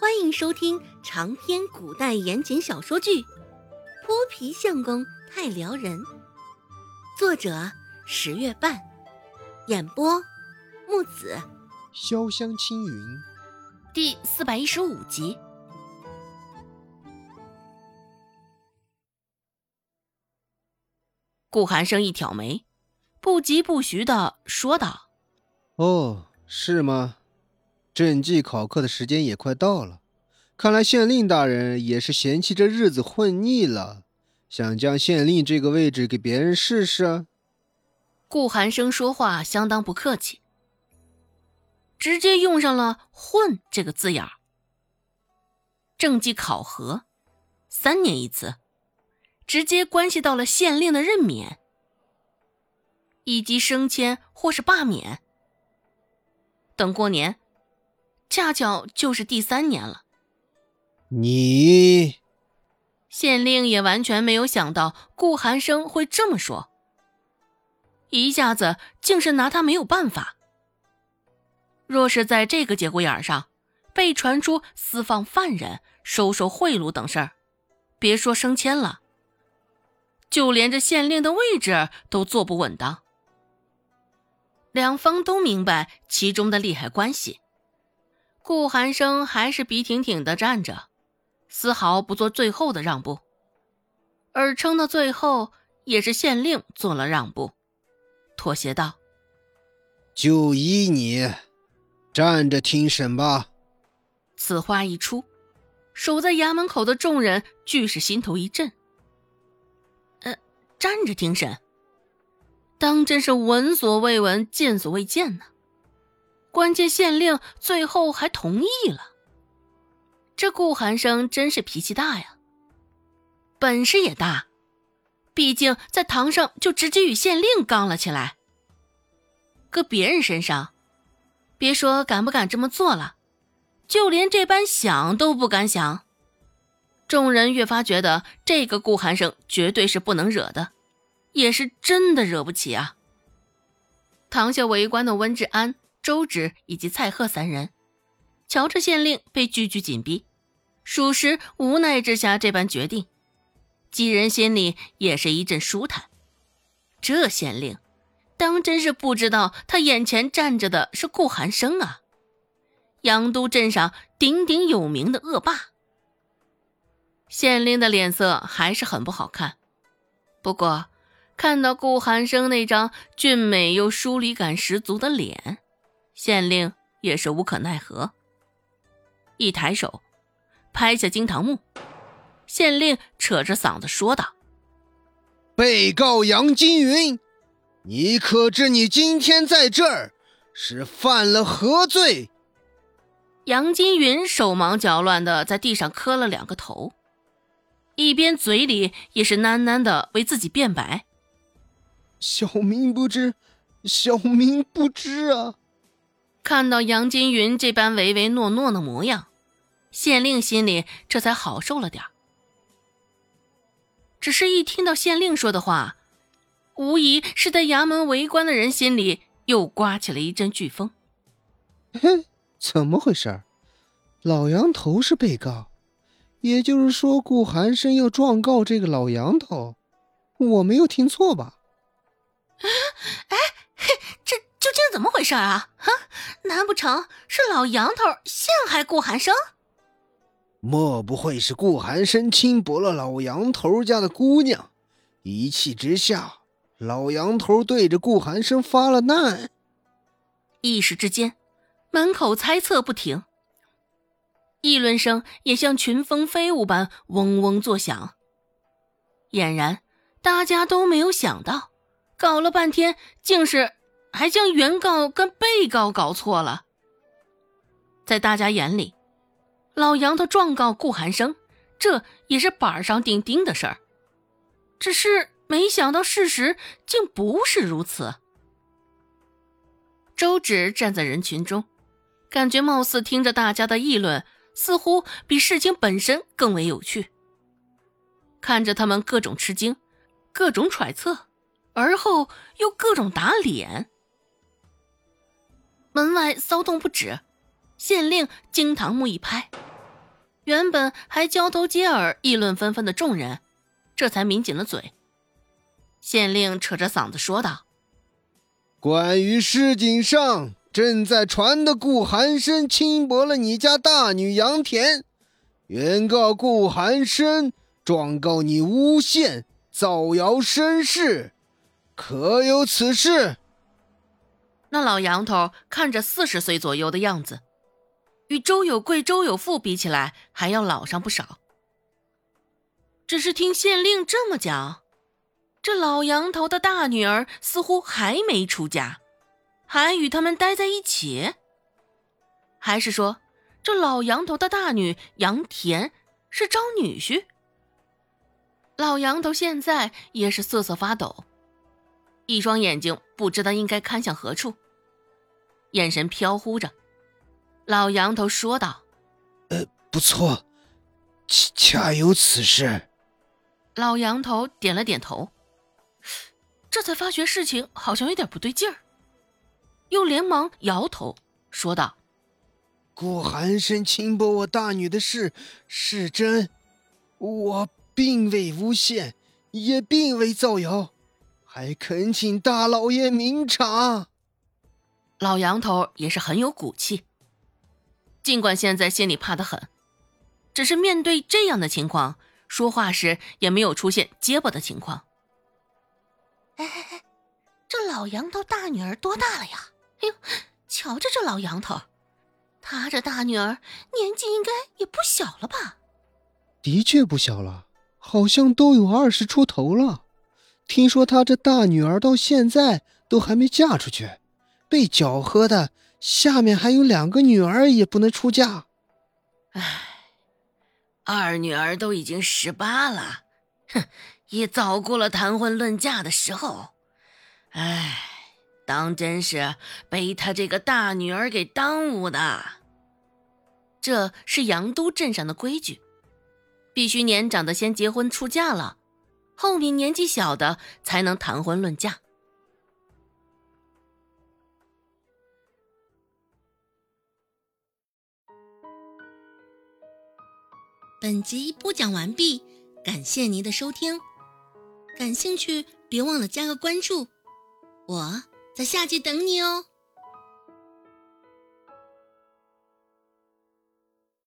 欢迎收听长篇古代言情小说剧《泼皮相公太撩人》，作者十月半，演播木子潇湘青云，第四百一十五集。顾寒生一挑眉，不疾不徐的说道：“哦，是吗？”政绩考课的时间也快到了，看来县令大人也是嫌弃这日子混腻了，想将县令这个位置给别人试试。顾寒生说话相当不客气，直接用上了“混”这个字眼儿。政绩考核，三年一次，直接关系到了县令的任免，以及升迁或是罢免。等过年。恰巧就是第三年了。你县令也完全没有想到顾寒生会这么说，一下子竟是拿他没有办法。若是在这个节骨眼上被传出私放犯人、收受贿赂等事儿，别说升迁了，就连这县令的位置都坐不稳当。两方都明白其中的利害关系。顾寒生还是笔挺挺的站着，丝毫不做最后的让步，而撑到最后也是县令做了让步，妥协道：“就依你，站着听审吧。”此话一出，守在衙门口的众人俱是心头一震。呃，站着听审，当真是闻所未闻、见所未见呢。关键县令最后还同意了，这顾寒生真是脾气大呀，本事也大，毕竟在堂上就直接与县令刚了起来。搁别人身上，别说敢不敢这么做了，就连这般想都不敢想。众人越发觉得这个顾寒生绝对是不能惹的，也是真的惹不起啊。堂下围观的温志安。周芷以及蔡贺三人，瞧着县令被句句紧逼，属实无奈之下这般决定，几人心里也是一阵舒坦。这县令，当真是不知道他眼前站着的是顾寒生啊，阳都镇上鼎鼎有名的恶霸。县令的脸色还是很不好看，不过看到顾寒生那张俊美又疏离感十足的脸。县令也是无可奈何，一抬手拍下惊堂木，县令扯着嗓子说道：“被告杨金云，你可知你今天在这儿是犯了何罪？”杨金云手忙脚乱的在地上磕了两个头，一边嘴里也是喃喃的为自己辩白：“小民不知，小民不知啊。”看到杨金云这般唯唯诺诺的模样，县令心里这才好受了点只是一听到县令说的话，无疑是在衙门围观的人心里又刮起了一阵飓风。嘿，怎么回事？老杨头是被告，也就是说顾寒生要状告这个老杨头，我没有听错吧？哎，嘿，这究竟怎么回事啊？哈！难不成是老杨头陷害顾寒生？莫不会是顾寒生轻薄了老杨头家的姑娘，一气之下，老杨头对着顾寒生发了难。一时之间，门口猜测不停，议论声也像群蜂飞舞般嗡嗡作响。俨然，大家都没有想到，搞了半天竟是。还将原告跟被告搞错了。在大家眼里，老杨头状告顾寒生，这也是板上钉钉的事儿。只是没想到事实竟不是如此。周芷站在人群中，感觉貌似听着大家的议论，似乎比事情本身更为有趣。看着他们各种吃惊，各种揣测，而后又各种打脸。门外骚动不止，县令惊堂木一拍，原本还交头接耳、议论纷纷的众人，这才抿紧了嘴。县令扯着嗓子说道：“关于市井上正在传的顾寒生轻薄了你家大女杨田，原告顾寒生状告你诬陷、造谣生事，可有此事？”那老杨头看着四十岁左右的样子。与周有贵、周有富比起来，还要老上不少。只是听县令这么讲，这老杨头的大女儿似乎还没出嫁，还与他们待在一起。还是说，这老杨头的大女杨田是招女婿？老杨头现在也是瑟瑟发抖，一双眼睛不知道应该看向何处，眼神飘忽着。老杨头说道：“呃，不错，恰恰有此事。”老杨头点了点头，这才发觉事情好像有点不对劲儿，又连忙摇头说道：“顾寒生轻薄我大女的事是真，我并未诬陷，也并未造谣，还恳请大老爷明察。”老杨头也是很有骨气。尽管现在心里怕得很，只是面对这样的情况，说话时也没有出现结巴的情况。哎哎哎，这老杨头大女儿多大了呀？哎呦，瞧着这老杨头，他这大女儿年纪应该也不小了吧？的确不小了，好像都有二十出头了。听说他这大女儿到现在都还没嫁出去，被搅和的。下面还有两个女儿也不能出嫁，唉，二女儿都已经十八了，哼，也早过了谈婚论嫁的时候，唉，当真是被他这个大女儿给耽误的。这是杨都镇上的规矩，必须年长的先结婚出嫁了，后面年纪小的才能谈婚论嫁。本集播讲完毕，感谢您的收听。感兴趣别忘了加个关注，我在下集等你哦。